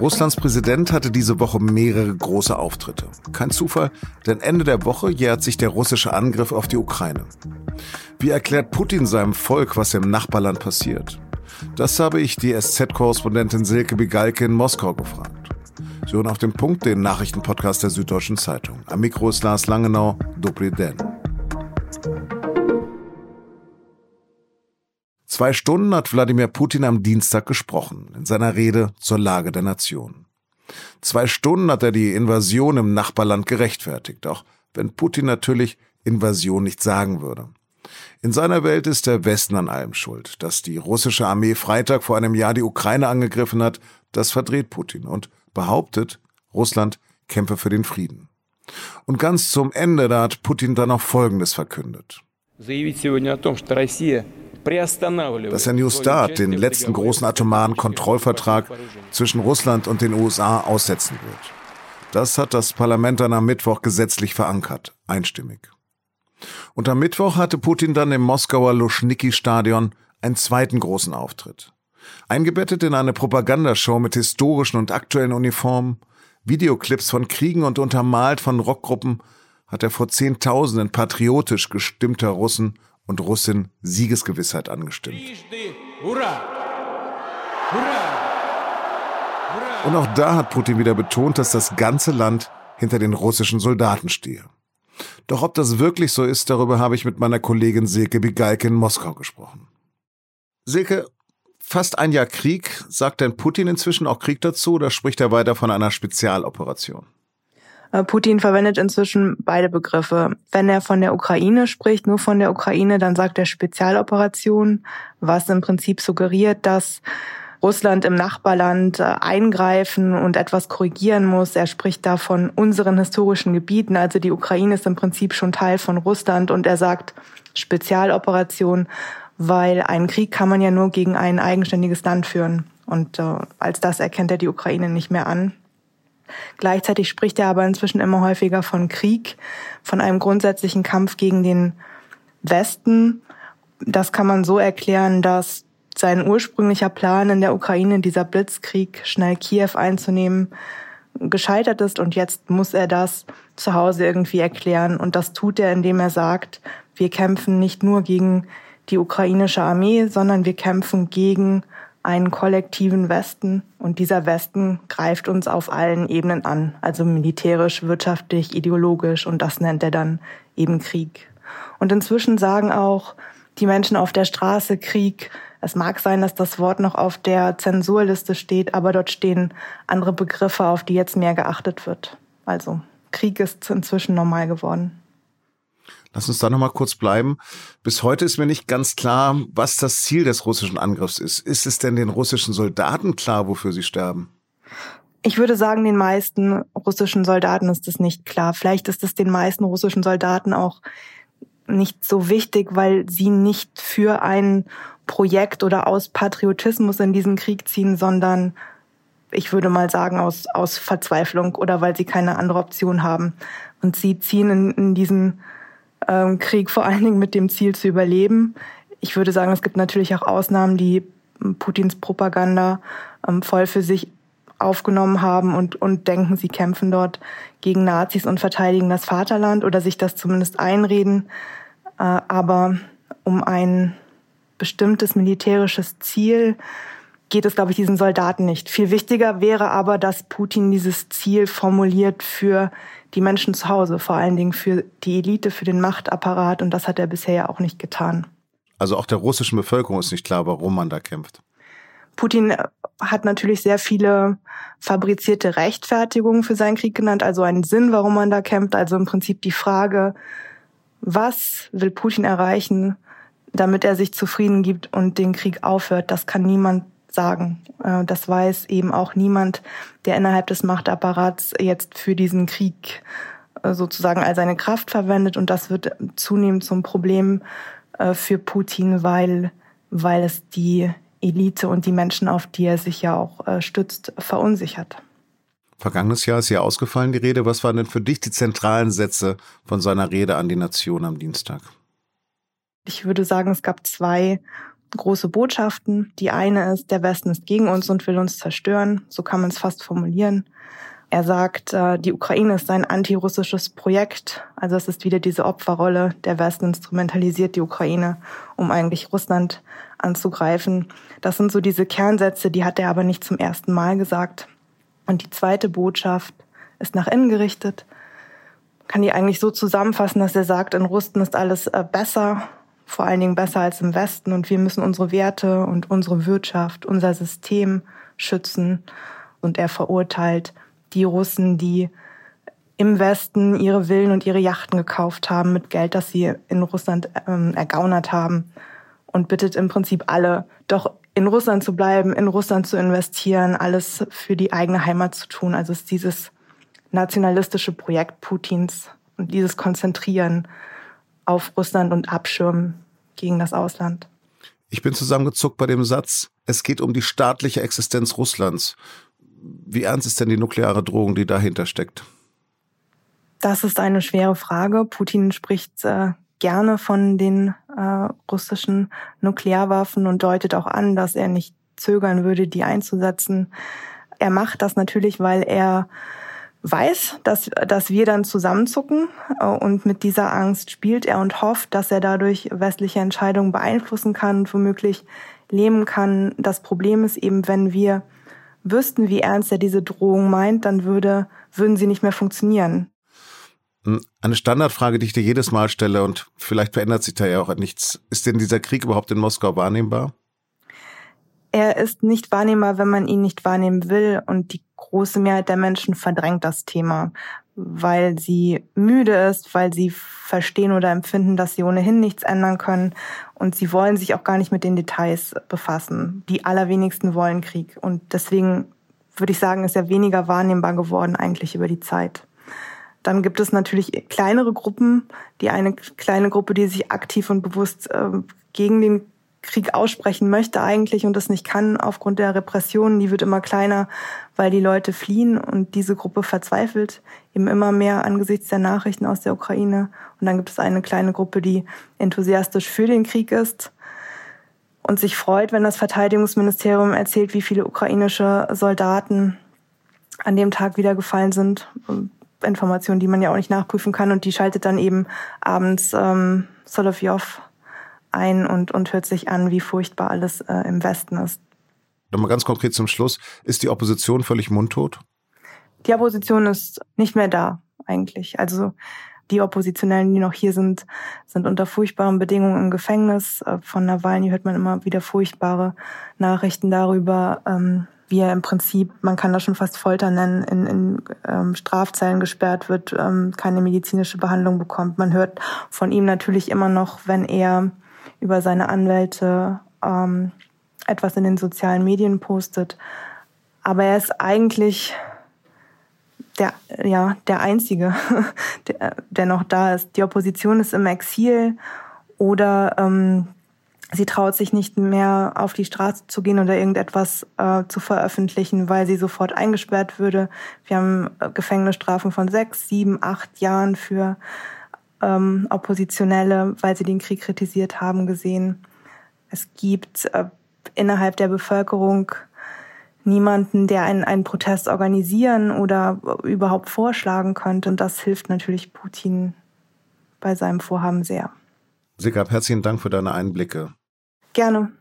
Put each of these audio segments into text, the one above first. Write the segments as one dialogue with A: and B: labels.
A: Russlands Präsident hatte diese Woche mehrere große Auftritte. Kein Zufall, denn Ende der Woche jährt sich der russische Angriff auf die Ukraine. Wie erklärt Putin seinem Volk, was im Nachbarland passiert? Das habe ich die SZ-Korrespondentin Silke Bigalke in Moskau gefragt. Sie hören auf den Punkt den Nachrichtenpodcast der Süddeutschen Zeitung. Am Mikro ist Lars Langenau, Dobry Zwei Stunden hat Wladimir Putin am Dienstag gesprochen, in seiner Rede zur Lage der Nation. Zwei Stunden hat er die Invasion im Nachbarland gerechtfertigt, auch wenn Putin natürlich Invasion nicht sagen würde. In seiner Welt ist der Westen an allem schuld. Dass die russische Armee Freitag vor einem Jahr die Ukraine angegriffen hat, das verdreht Putin und behauptet, Russland kämpfe für den Frieden. Und ganz zum Ende, da hat Putin dann noch Folgendes verkündet dass er New Start den letzten großen atomaren Kontrollvertrag zwischen Russland und den USA aussetzen wird. Das hat das Parlament dann am Mittwoch gesetzlich verankert, einstimmig. Und am Mittwoch hatte Putin dann im Moskauer Luschniki-Stadion einen zweiten großen Auftritt. Eingebettet in eine Propagandashow mit historischen und aktuellen Uniformen, Videoclips von Kriegen und untermalt von Rockgruppen hat er vor Zehntausenden patriotisch gestimmter Russen und Russin Siegesgewissheit angestimmt. Und auch da hat Putin wieder betont, dass das ganze Land hinter den russischen Soldaten stehe. Doch ob das wirklich so ist, darüber habe ich mit meiner Kollegin Silke Bigalke in Moskau gesprochen. Silke, fast ein Jahr Krieg, sagt denn Putin inzwischen auch Krieg dazu oder spricht er weiter von einer Spezialoperation?
B: Äh, Putin verwendet inzwischen beide Begriffe. Wenn er von der Ukraine spricht, nur von der Ukraine, dann sagt er Spezialoperation, was im Prinzip suggeriert, dass Russland im Nachbarland äh, eingreifen und etwas korrigieren muss. Er spricht da von unseren historischen Gebieten. Also die Ukraine ist im Prinzip schon Teil von Russland und er sagt Spezialoperation, weil einen Krieg kann man ja nur gegen ein eigenständiges Land führen. Und äh, als das erkennt er die Ukraine nicht mehr an. Gleichzeitig spricht er aber inzwischen immer häufiger von Krieg, von einem grundsätzlichen Kampf gegen den Westen. Das kann man so erklären, dass sein ursprünglicher Plan in der Ukraine, dieser Blitzkrieg, schnell Kiew einzunehmen, gescheitert ist und jetzt muss er das zu Hause irgendwie erklären. Und das tut er, indem er sagt, wir kämpfen nicht nur gegen die ukrainische Armee, sondern wir kämpfen gegen einen kollektiven Westen und dieser Westen greift uns auf allen Ebenen an, also militärisch, wirtschaftlich, ideologisch und das nennt er dann eben Krieg. Und inzwischen sagen auch die Menschen auf der Straße Krieg. Es mag sein, dass das Wort noch auf der Zensurliste steht, aber dort stehen andere Begriffe, auf die jetzt mehr geachtet wird. Also Krieg ist inzwischen normal geworden.
A: Lass uns da nochmal kurz bleiben. Bis heute ist mir nicht ganz klar, was das Ziel des russischen Angriffs ist. Ist es denn den russischen Soldaten klar, wofür sie sterben?
B: Ich würde sagen, den meisten russischen Soldaten ist es nicht klar. Vielleicht ist es den meisten russischen Soldaten auch nicht so wichtig, weil sie nicht für ein Projekt oder aus Patriotismus in diesen Krieg ziehen, sondern ich würde mal sagen aus, aus Verzweiflung oder weil sie keine andere Option haben. Und sie ziehen in, in diesen ähm, Krieg vor allen Dingen mit dem Ziel zu überleben. Ich würde sagen, es gibt natürlich auch Ausnahmen, die Putins Propaganda ähm, voll für sich aufgenommen haben und, und denken, sie kämpfen dort gegen Nazis und verteidigen das Vaterland oder sich das zumindest einreden. Äh, aber um ein bestimmtes militärisches Ziel geht es, glaube ich, diesen Soldaten nicht. Viel wichtiger wäre aber, dass Putin dieses Ziel formuliert für die Menschen zu Hause, vor allen Dingen für die Elite, für den Machtapparat. Und das hat er bisher ja auch nicht getan.
A: Also auch der russischen Bevölkerung ist nicht klar, warum man da kämpft.
B: Putin hat natürlich sehr viele fabrizierte Rechtfertigungen für seinen Krieg genannt, also einen Sinn, warum man da kämpft. Also im Prinzip die Frage, was will Putin erreichen, damit er sich zufrieden gibt und den Krieg aufhört, das kann niemand sagen. Äh, das weiß eben auch niemand, der innerhalb des Machtapparats jetzt für diesen Krieg äh, sozusagen all seine Kraft verwendet. Und das wird zunehmend zum Problem äh, für Putin, weil, weil es die Elite und die Menschen, auf die er sich ja auch stützt, verunsichert.
A: Vergangenes Jahr ist ja ausgefallen, die Rede. Was waren denn für dich die zentralen Sätze von seiner Rede an die Nation am Dienstag?
B: Ich würde sagen, es gab zwei große Botschaften. Die eine ist, der Westen ist gegen uns und will uns zerstören. So kann man es fast formulieren. Er sagt, äh, die Ukraine ist ein antirussisches Projekt. Also es ist wieder diese Opferrolle. Der Westen instrumentalisiert die Ukraine, um eigentlich Russland anzugreifen. Das sind so diese Kernsätze, die hat er aber nicht zum ersten Mal gesagt. Und die zweite Botschaft ist nach innen gerichtet. Kann die eigentlich so zusammenfassen, dass er sagt, in Russen ist alles äh, besser, vor allen Dingen besser als im Westen und wir müssen unsere Werte und unsere Wirtschaft, unser System schützen. Und er verurteilt die Russen, die im Westen ihre Villen und ihre Yachten gekauft haben mit Geld, das sie in Russland ähm, ergaunert haben und bittet im Prinzip alle, doch in Russland zu bleiben, in Russland zu investieren, alles für die eigene Heimat zu tun. Also ist dieses nationalistische Projekt Putins und dieses Konzentrieren auf Russland und Abschirmen gegen das Ausland.
A: Ich bin zusammengezuckt bei dem Satz, es geht um die staatliche Existenz Russlands. Wie ernst ist denn die nukleare Drohung, die dahinter steckt?
B: Das ist eine schwere Frage. Putin spricht äh, gerne von den äh, russischen Nuklearwaffen und deutet auch an, dass er nicht zögern würde, die einzusetzen. Er macht das natürlich, weil er weiß, dass, dass wir dann zusammenzucken äh, und mit dieser Angst spielt er und hofft, dass er dadurch westliche Entscheidungen beeinflussen kann und womöglich lähmen kann. Das Problem ist eben, wenn wir wüssten, wie ernst er diese Drohung meint, dann würde, würden sie nicht mehr funktionieren.
A: Hm, eine Standardfrage, die ich dir jedes Mal stelle und vielleicht verändert sich da ja auch nichts. Ist denn dieser Krieg überhaupt in Moskau wahrnehmbar?
B: Er ist nicht wahrnehmbar, wenn man ihn nicht wahrnehmen will und die große Mehrheit der Menschen verdrängt das Thema, weil sie müde ist, weil sie verstehen oder empfinden, dass sie ohnehin nichts ändern können und sie wollen sich auch gar nicht mit den Details befassen. Die allerwenigsten wollen Krieg und deswegen würde ich sagen, ist er weniger wahrnehmbar geworden eigentlich über die Zeit. Dann gibt es natürlich kleinere Gruppen, die eine kleine Gruppe, die sich aktiv und bewusst äh, gegen den Krieg aussprechen möchte eigentlich und das nicht kann aufgrund der Repressionen, die wird immer kleiner, weil die Leute fliehen und diese Gruppe verzweifelt eben immer mehr angesichts der Nachrichten aus der Ukraine. Und dann gibt es eine kleine Gruppe, die enthusiastisch für den Krieg ist und sich freut, wenn das Verteidigungsministerium erzählt, wie viele ukrainische Soldaten an dem Tag wieder gefallen sind. Informationen, die man ja auch nicht nachprüfen kann. Und die schaltet dann eben abends ähm, Solovjov ein und, und hört sich an, wie furchtbar alles äh, im Westen ist.
A: Nochmal ganz konkret zum Schluss. Ist die Opposition völlig mundtot?
B: Die Opposition ist nicht mehr da, eigentlich. Also die Oppositionellen, die noch hier sind, sind unter furchtbaren Bedingungen im Gefängnis. Äh, von Nawalny hört man immer wieder furchtbare Nachrichten darüber, ähm, wie er im Prinzip, man kann das schon fast Folter nennen, in, in ähm, Strafzellen gesperrt wird, ähm, keine medizinische Behandlung bekommt. Man hört von ihm natürlich immer noch, wenn er über seine Anwälte ähm, etwas in den sozialen Medien postet. Aber er ist eigentlich der, ja, der Einzige, der, der noch da ist. Die Opposition ist im Exil oder ähm, sie traut sich nicht mehr auf die Straße zu gehen oder irgendetwas äh, zu veröffentlichen, weil sie sofort eingesperrt würde. Wir haben äh, Gefängnisstrafen von sechs, sieben, acht Jahren für ähm, Oppositionelle, weil sie den Krieg kritisiert haben, gesehen. Es gibt äh, innerhalb der Bevölkerung niemanden, der einen, einen Protest organisieren oder überhaupt vorschlagen könnte. Und das hilft natürlich Putin bei seinem Vorhaben sehr.
A: Sigab, herzlichen Dank für deine Einblicke.
B: Gerne.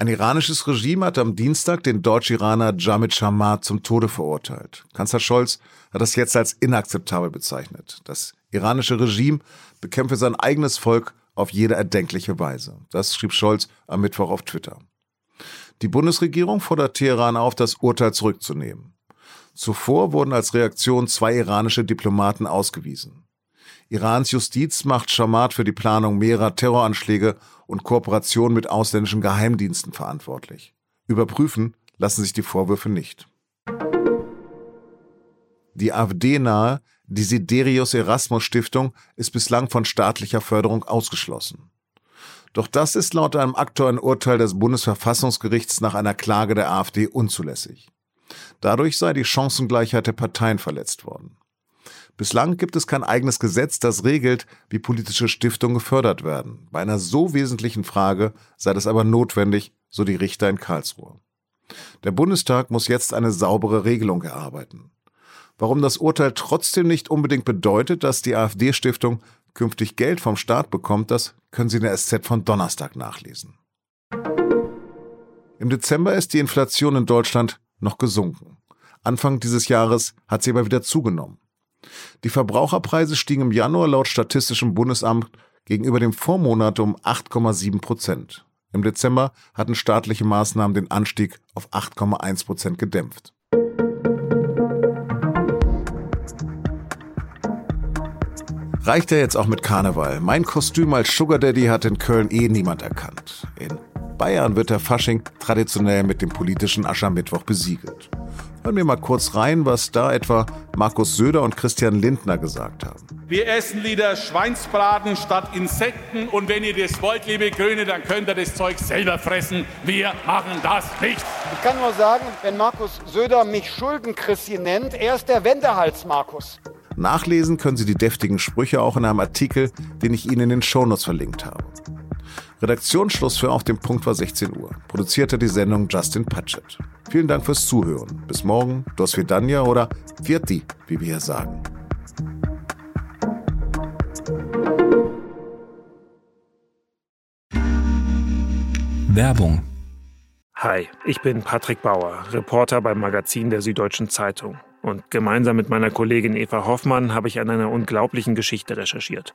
A: Ein iranisches Regime hat am Dienstag den Deutsch-Iraner Jamid Shamar zum Tode verurteilt. Kanzler Scholz hat das jetzt als inakzeptabel bezeichnet. Das iranische Regime bekämpfe sein eigenes Volk auf jede erdenkliche Weise. Das schrieb Scholz am Mittwoch auf Twitter. Die Bundesregierung fordert Teheran auf, das Urteil zurückzunehmen. Zuvor wurden als Reaktion zwei iranische Diplomaten ausgewiesen. Irans Justiz macht Shamad für die Planung mehrerer Terroranschläge und Kooperation mit ausländischen Geheimdiensten verantwortlich. Überprüfen lassen sich die Vorwürfe nicht. Die AfD-nahe Desiderius Erasmus Stiftung ist bislang von staatlicher Förderung ausgeschlossen. Doch das ist laut einem aktuellen Urteil des Bundesverfassungsgerichts nach einer Klage der AfD unzulässig. Dadurch sei die Chancengleichheit der Parteien verletzt worden. Bislang gibt es kein eigenes Gesetz, das regelt, wie politische Stiftungen gefördert werden. Bei einer so wesentlichen Frage sei das aber notwendig, so die Richter in Karlsruhe. Der Bundestag muss jetzt eine saubere Regelung erarbeiten. Warum das Urteil trotzdem nicht unbedingt bedeutet, dass die AfD-Stiftung künftig Geld vom Staat bekommt, das können Sie in der SZ von Donnerstag nachlesen. Im Dezember ist die Inflation in Deutschland noch gesunken. Anfang dieses Jahres hat sie aber wieder zugenommen. Die Verbraucherpreise stiegen im Januar laut Statistischem Bundesamt gegenüber dem Vormonat um 8,7 Prozent. Im Dezember hatten staatliche Maßnahmen den Anstieg auf 8,1 Prozent gedämpft. Reicht ja jetzt auch mit Karneval. Mein Kostüm als Sugar Daddy hat in Köln eh niemand erkannt. In Bayern wird der Fasching traditionell mit dem politischen Aschermittwoch besiegelt. Hören wir mal kurz rein, was da etwa Markus Söder und Christian Lindner gesagt haben.
C: Wir essen wieder Schweinsbraten statt Insekten und wenn ihr das wollt, liebe Grüne, dann könnt ihr das Zeug selber fressen. Wir machen das nicht.
D: Ich kann nur sagen, wenn Markus Söder mich Schuldenchristchen nennt, er ist der Wendehals Markus.
A: Nachlesen können Sie die deftigen Sprüche auch in einem Artikel, den ich Ihnen in den Shownotes verlinkt habe. Redaktionsschluss für Auf dem Punkt war 16 Uhr. Produzierte die Sendung Justin Patchett. Vielen Dank fürs Zuhören. Bis morgen, Dos Vidania oder Vierti, wie wir hier sagen.
E: Werbung.
F: Hi, ich bin Patrick Bauer, Reporter beim Magazin der Süddeutschen Zeitung. Und gemeinsam mit meiner Kollegin Eva Hoffmann habe ich an einer unglaublichen Geschichte recherchiert.